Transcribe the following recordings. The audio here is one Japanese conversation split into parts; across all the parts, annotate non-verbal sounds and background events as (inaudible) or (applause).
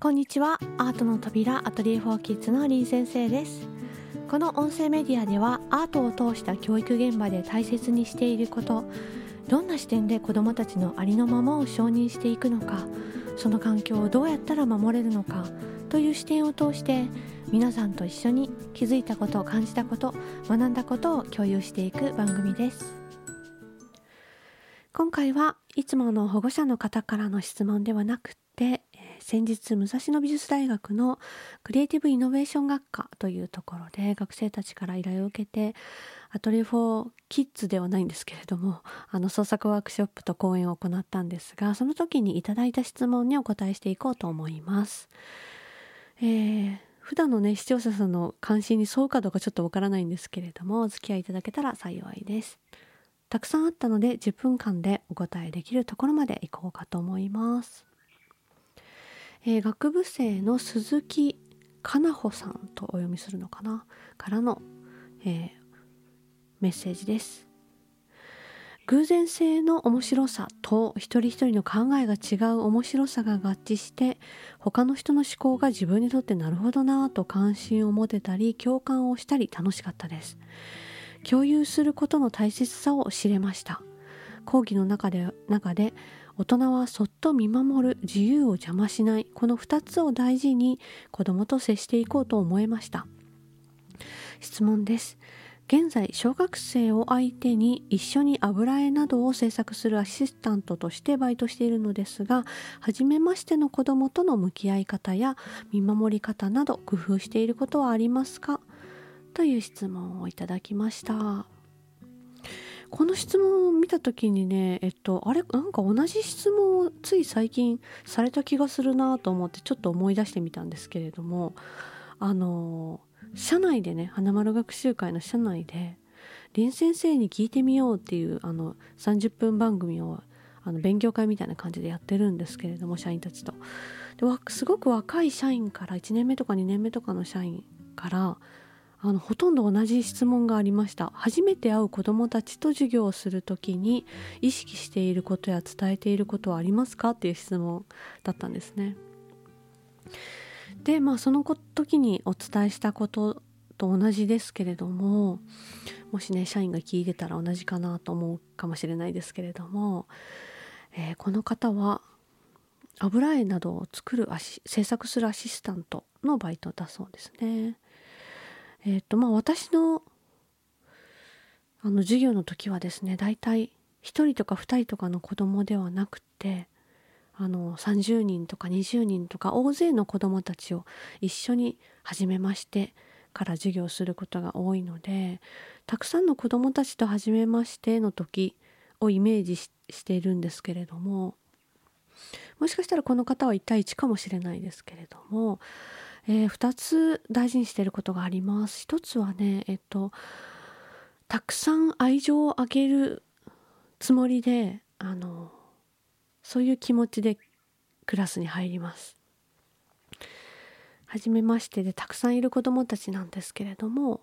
こんにちは。アートの扉アトリエフォーキッズのリー先生です。この音声メディアではアートを通した教育現場で大切にしていることどんな視点で子どもたちのありのままを承認していくのかその環境をどうやったら守れるのかという視点を通して皆さんと一緒に気づいたこと感じたこと学んだことを共有していく番組です。今回はいつもの保護者の方からの質問ではなくて先日武蔵野美術大学のクリエイティブイノベーション学科というところで学生たちから依頼を受けてアトリエフォーキッズではないんですけれどもあの創作ワークショップと講演を行ったんですがその時にいただいた質問にお答えしていこうと思います。えー普段のね視聴者さんの関心に沿うかどうかちょっとわからないんですけれどもお付き合いいただけたら幸いですたくさんあったので10分間でお答えできるところまでいこうかと思いますえー、学部生の鈴木かなほさんとお読みするのかな？からの、えー、メッセージです。偶然性の面白さと一人一人の考えが違う面白さが合致して他の人の思考が自分にとってなるほどなぁと関心を持てたり共感をしたり楽しかったです。共有することの大切さを知れました。講義の中で中で大人はそっと見守る自由を邪魔しない。この2つを大事に子どもと接していこうと思いました。質問です。現在小学生を相手に一緒に油絵などを制作するアシスタントとしてバイトしているのですが初めましての子どもとの向き合い方や見守り方など工夫していることはありますか？という質問をいただきました。この質問を見た時にねえっとあれなんか同じ質問をつい最近された気がするなと思ってちょっと思い出してみたんですけれどもあの社内でね花丸学習会の社内で林先生に聞いてみようっていうあの30分番組をあの勉強会みたいな感じでやってるんですけれども社員たちと。ですごく若い社員から1年目とか2年目とかの社員からあのほとんど同じ質問がありました。初めて会う子どもたちと授業をする時に意識していることや伝えていることはありますか？っていう質問だったんですね。でまあその時にお伝えしたことと同じですけれどももしね社員が聞いてたら同じかなと思うかもしれないですけれども、えー、この方は油絵などを作る制作するアシスタントのバイトだそうですね。えっ、ー、とまあ私のあの授業の時はですね大体1人とか2人とかの子供ではなくてあの30人とか20人とか大勢の子供たちを一緒に始めましてから授業することが多いのでたくさんの子供たちと初めましての時をイメージしているんですけれどももしかしたらこの方は1対1かもしれないですけれどもえー、2つ大事にしていることがあります。1つはね、えっと、たくさん愛情をあげるつもりで、あの、そういう気持ちでクラスに入ります。初めましてでたくさんいる子どもたちなんですけれども、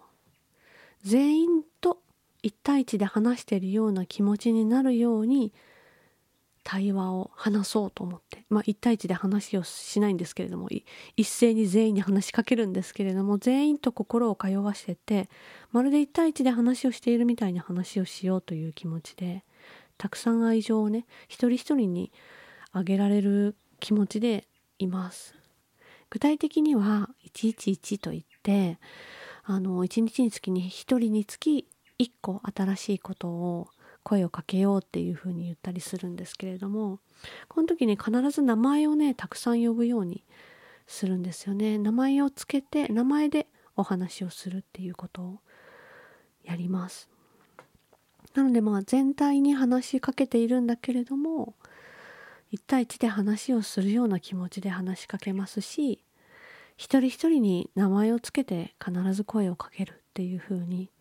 全員と1対1で話しているような気持ちになるように対話を話そうと思って、まあ、1対1で話をしないんですけれども一斉に全員に話しかけるんですけれども全員と心を通わせてまるで1対1で話をしているみたいに話をしようという気持ちでたくさん愛情をね一人一人にあげられる気持ちでいます。具体的には111といってあの1日につきに1人につき1個新しいことを声をかけようっていうふうに言ったりするんですけれどもこの時に必ず名前をねたくさん呼ぶようにするんですよね。名前をつけて名前でお話をするっていうことをやります。なのでまあ全体に話しかけているんだけれども1対1で話をするような気持ちで話しかけますし一人一人に名前をつけて必ず声をかけるっていうふうに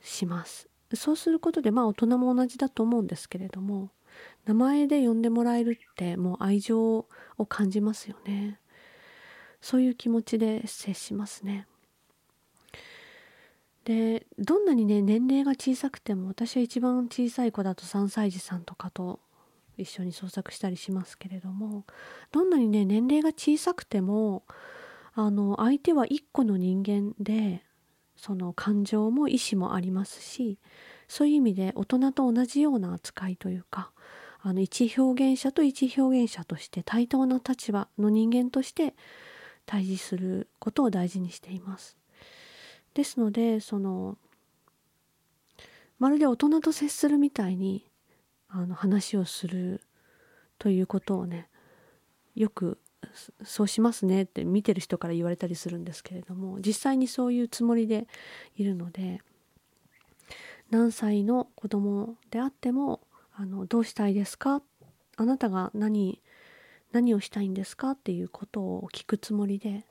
します。そうすることでまあ大人も同じだと思うんですけれども名前で呼んでもらえるってもう愛情を感じますよね。そういう気持ちで接しますね。でどんなにね年齢が小さくても私は一番小さい子だと3歳児さんとかと一緒に創作したりしますけれどもどんなにね年齢が小さくてもあの相手は一個の人間でその感情も意志もありますしそういう意味で大人と同じような扱いというかあの一表現者と一表現者として対等な立場の人間として対峙することを大事にしています。ですのでそのまるで大人と接するみたいにあの話をするということをねよくそうしますねって見てる人から言われたりするんですけれども実際にそういうつもりでいるので何歳の子供であってもあのどうしたいですか？あなたが何何をしたいんですかっていうことを聞くつもりで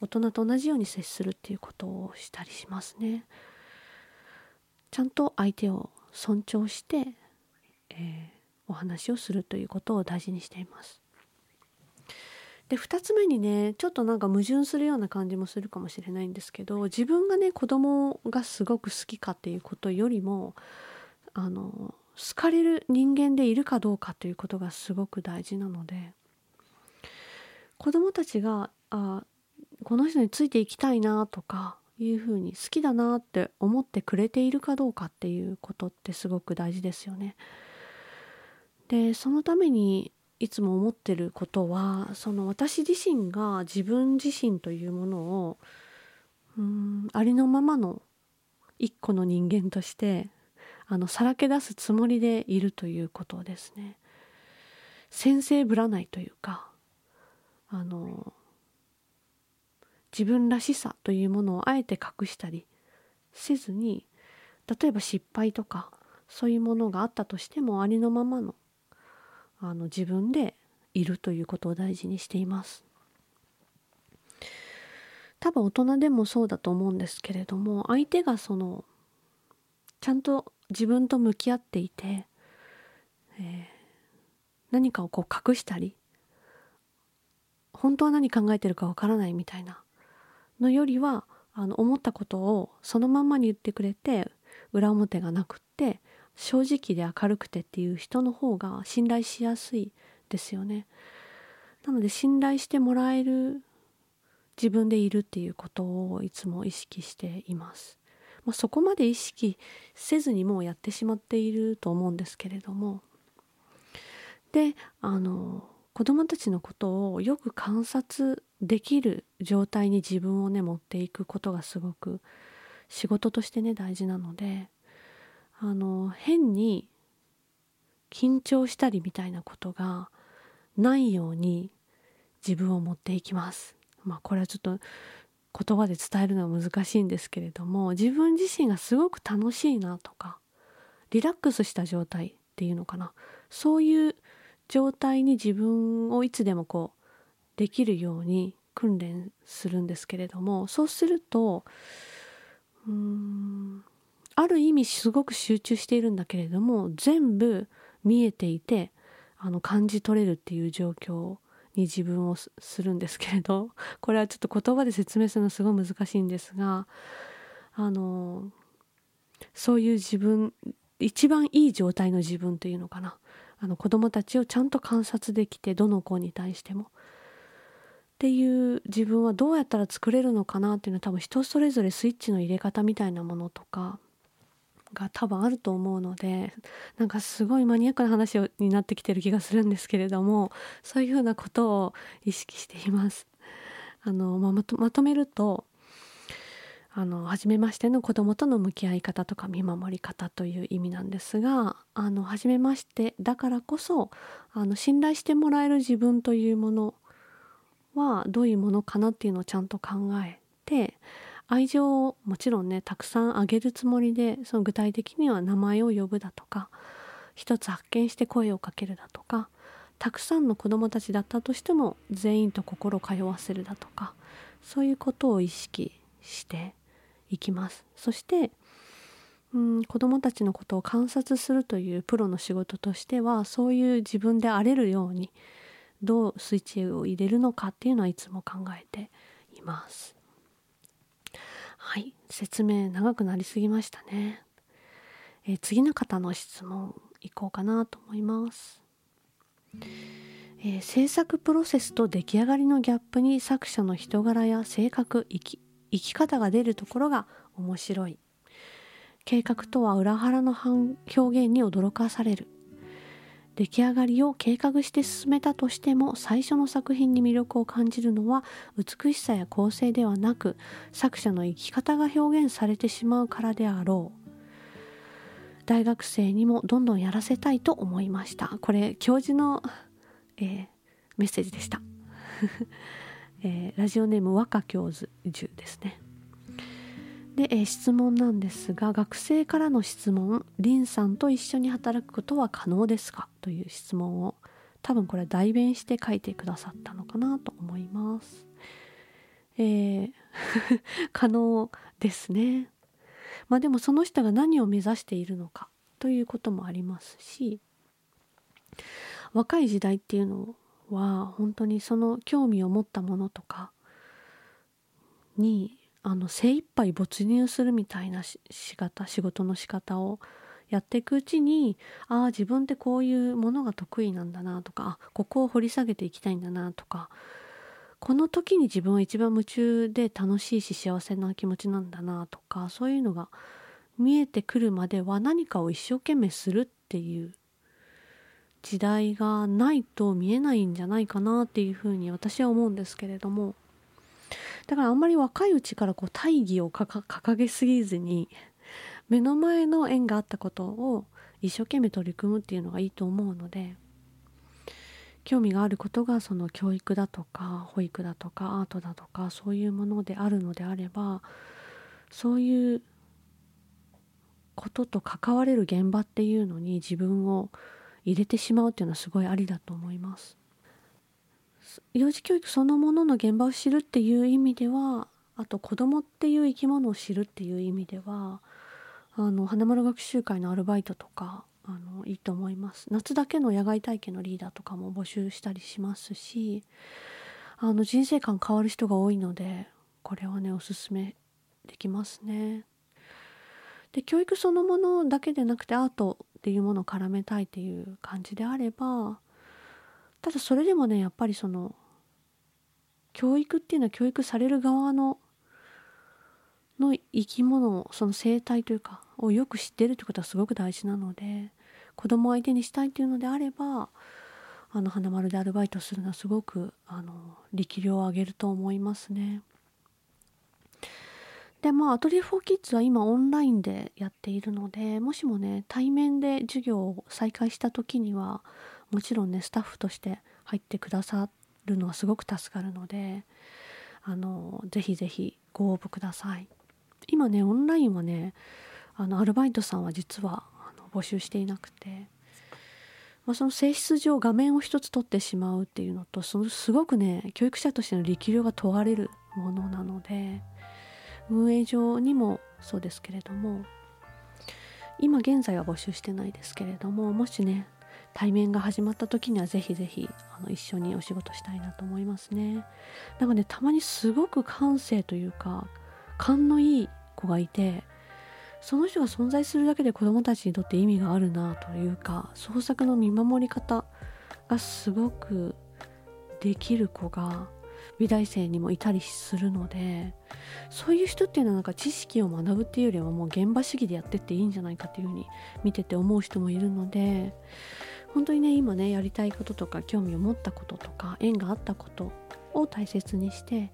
大人と同じように接するっていうことをしたりしますね。ちゃんと相手を尊重して、えー、お話をするということを大事にしています。で2つ目にねちょっとなんか矛盾するような感じもするかもしれないんですけど自分がね子供がすごく好きかっていうことよりもあの好かれる人間でいるかどうかということがすごく大事なので子供たちがあこの人についていきたいなとかいうふうに好きだなって思ってくれているかどうかっていうことってすごく大事ですよね。でそのためにいつも思ってることはその私自身が自分自身というものをうんありのままの一個の人間としてあのさらけ出すつもりでいるということですね。先生ぶらないというかあの自分らしさというものをあえて隠したりせずに例えば失敗とかそういうものがあったとしてもありのままのあの自分でいるということを大事にしています。多分大人でもそうだと思うんですけれども相手がそのちゃんと自分と向き合っていて、えー、何かをこう隠したり本当は何考えてるかわからないみたいなのよりはあの思ったことをそのまんまに言ってくれて裏表がなくって正直で明るくてっていう人の方が信頼しやすいですよね。なので信頼してもらえる自分でいるっていうことをいつも意識しています。まあ、そこまで意識せずにもうやってしまっていると思うんですけれどもであの子どもたちのことをよく観察できる状態に自分をね持っていくことがすごく仕事としてね大事なのであの変に緊張したりみたいなことがないように自分を持っていきます。まあこれはちょっと言葉で伝えるのは難しいんですけれども自分自身がすごく楽しいなとかリラックスした状態っていうのかなそういう状態に自分をいつでもこうできるように訓練するんですけれどもそうするとうーんある意味すごく集中しているんだけれども全部見えていてあの感じ取れるっていう状況に自分をするんですけれど (laughs) これはちょっと言葉で説明するのすごい難しいんですがあのそういう自分一番いい状態の自分というのかな。あの子供たちをちゃんと観察できてどの子に対しても。っていう自分はどうやったら作れるのかなっていうのは多分人それぞれスイッチの入れ方みたいなものとかが多分あると思うのでなんかすごいマニアックな話になってきてる気がするんですけれどもそういうふうなことを意識しています。あのままとまとめるとあの初めましての子供との向き合い方とか見守り方という意味なんですがあの初めましてだからこそあの信頼してもらえる自分というものはどういうものかなっていうのをちゃんと考えて愛情をもちろんねたくさんあげるつもりでその具体的には名前を呼ぶだとか一つ発見して声をかけるだとかたくさんの子どもたちだったとしても全員と心通わせるだとかそういうことを意識していきますそしてうん子どもたちのことを観察するというプロの仕事としてはそういう自分であれるようにどうスイッチを入れるのかっていうのはいつも考えています。はい。説明長くなりすぎましたね、えー、次の方の質問いこうかなと思います。えー、制作プロセスと出来上がりのギャップに作者の人柄や性格生き生き方が出るところが面白い。計画とは裏腹の表現に驚かされる。出来上がりを計画して進めたとしても最初の作品に魅力を感じるのは美しさや構成ではなく作者の生き方が表現されてしまうからであろう。大学生にもどんどんやらせたいと思いました。これ教授の、えー、メッセージでした、(laughs) えー、ラジオネーム若教授ですね。で、えー、質問なんですが学生からの質問「リンさんと一緒に働くことは可能ですか?」という質問を多分これ代弁して書いてくださったのかなと思います。えー、(laughs) 可能ですね。まあでもその人が何を目指しているのか？ということもありますし若い時代っていうのは本当にその興味を持ったものとかにあの精一杯没入するみたいなし方仕事の仕方をやっていくうちにああ自分ってこういうものが得意なんだなとかここを掘り下げていきたいんだなとかこの時に自分は一番夢中で楽しいし幸せな気持ちなんだなとかそういうのが見えてくるまでは何かを一生懸命するっていう時代がないと見えないんじゃないかなっていうふうに私は思うんですけれどもだからあんまり若いうちからこう大義を掲げすぎずに目の前の縁があったことを一生懸命取り組むっていうのがいいと思うので興味があることがその教育だとか保育だとかアートだとかそういうものであるのであればそういうことと関われる現場っていうのに自分を入れてしまうっていうのはすごいありだと思います。幼児教育そのものの現場を知るっていう意味ではあと子供っていう生き物を知るっていう意味ではあの花丸学習会のアルバイトとかあのいいと思います。夏だけの野外体験のリーダーとかも募集したりしますしあの人生観変わる人が多いのでこれはねおすすめできますね。で教育そのものだけでなくてアートっていうものを絡めたいっていう感じであればただそれでもねやっぱりその教育っていうのは教育される側のの生き物をその生態というかをよく知ってるってことはすごく大事なので子供相手にしたいっていうのであればあの花丸でアルバイトするのはすごくあの力量を上げると思いますね。でまあアトリエ・フォー・キッズは今オンラインでやっているのでもしもね対面で授業を再開した時にはもちろんねスタッフとして入ってくださるのはすごく助かるのであのぜひぜひご応募ください。今ねオンラインはねあのアルバイトさんは実はあの募集していなくて、まあ、その性質上画面を一つ取ってしまうっていうのとそのすごくね教育者としての力量が問われるものなので運営上にもそうですけれども今現在は募集してないですけれどももしね対面が始まった時にはぜひぜひ一緒にお仕事したいなと思いますね。なんかねたまにすごく感性というか勘のいい子がいてその人が存在するだけで子どもたちにとって意味があるなというか創作の見守り方がすごくできる子が美大生にもいたりするのでそういう人っていうのはなんか知識を学ぶっていうよりはもう現場主義でやってっていいんじゃないかっていうふうに見てて思う人もいるので本当にね今ねやりたいこととか興味を持ったこととか縁があったことを大切にして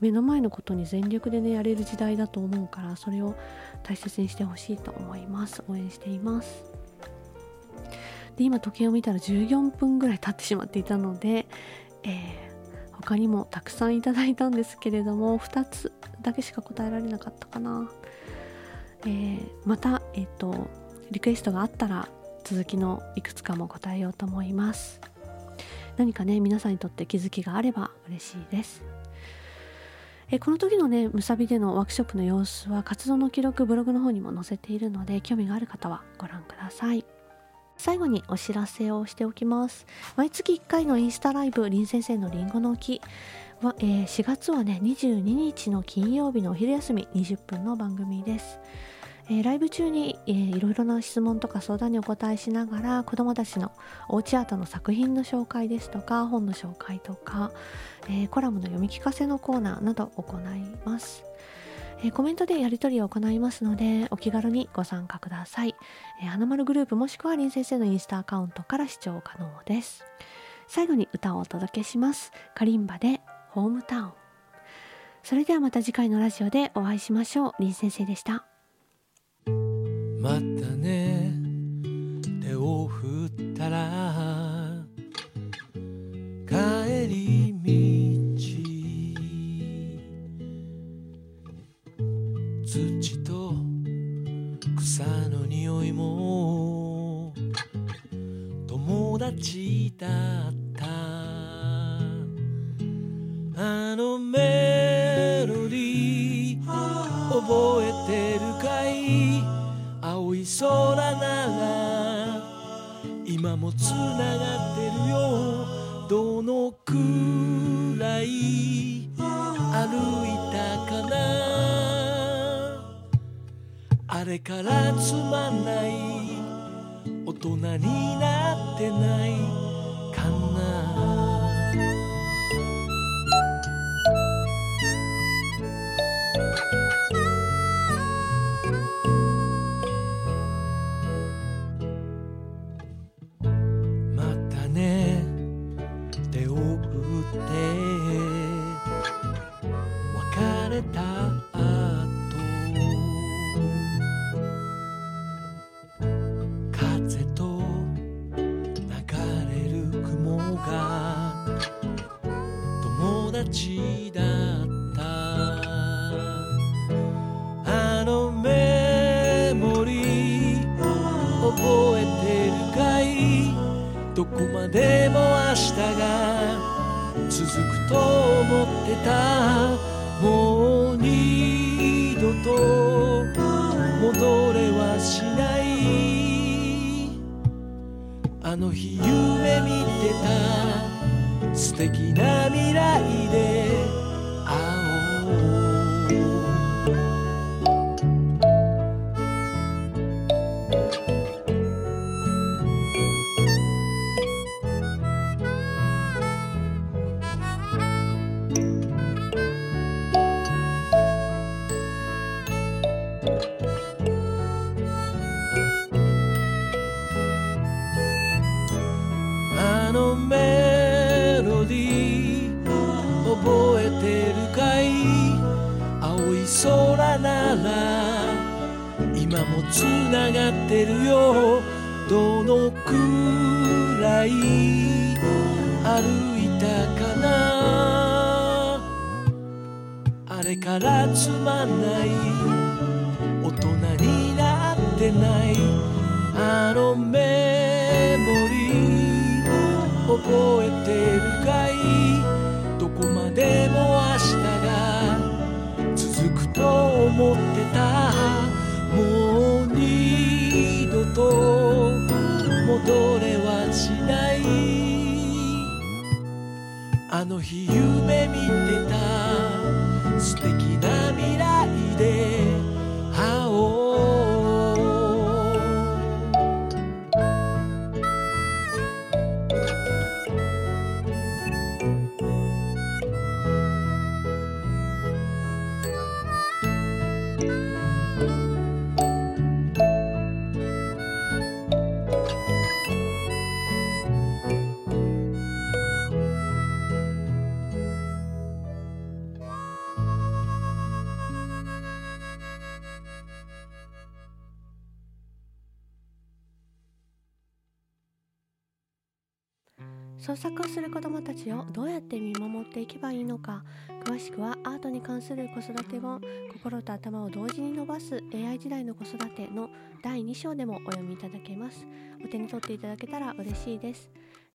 目の前のことに全力でねやれる時代だと思うからそれを大切にしてほしいと思います。応援しています。で今時計を見たら14分ぐらい経ってしまっていたので、えー、他にもたくさんいただいたんですけれども2つだけしか答えられなかったかな、えー、またえっ、ー、とリクエストがあったら続きのいくつかも答えようと思います。何かね皆さんにとって気づきがあれば嬉しいです。えこの時のねむさびでのワークショップの様子は活動の記録ブログの方にも載せているので興味がある方はご覧ください。最後にお知らせをしておきます。毎月1回のインスタライブ林先生のりんごの木。は、えー、4月はね22日の金曜日のお昼休み20分の番組です。えー、ライブ中に、えー、いろいろな質問とか相談にお答えしながら子どもたちのおうちアートの作品の紹介ですとか本の紹介とか、えー、コラムの読み聞かせのコーナーなど行います。えコメントでやり取りを行いますのでお気軽にご参加ください。え花丸グループもしくは林先生のインスタアカウントから視聴可能です。最後に歌をお届けします。カリンバでホームタウン。それではまた次回のラジオでお会いしましょう。林先生でした。またね。手を振ったら帰り道。土と草の匂いも友達だった。あのメロディー覚えてるかい？い空なら今もつながってるよどのくらい歩いたかなあれからつまんない大人になってない手を打って。別れたもう二度と戻れはしない。あの日夢見てた素敵な未来でつながってるよ。どのくらい歩いたかな。あれからつまんない。大人になってない。あのメモリー覚えてるかい。どこまでも明日が続くと思ってた。あの日夢見てた。素敵な未来。創作をする子どもたちをどうやって見守っていけばいいのか。詳しくはアートに関する子育て本「心と頭を同時に伸ばす AI 時代の子育て」の第2章でもお読みいただけます。お手に取っていただけたら嬉しいです。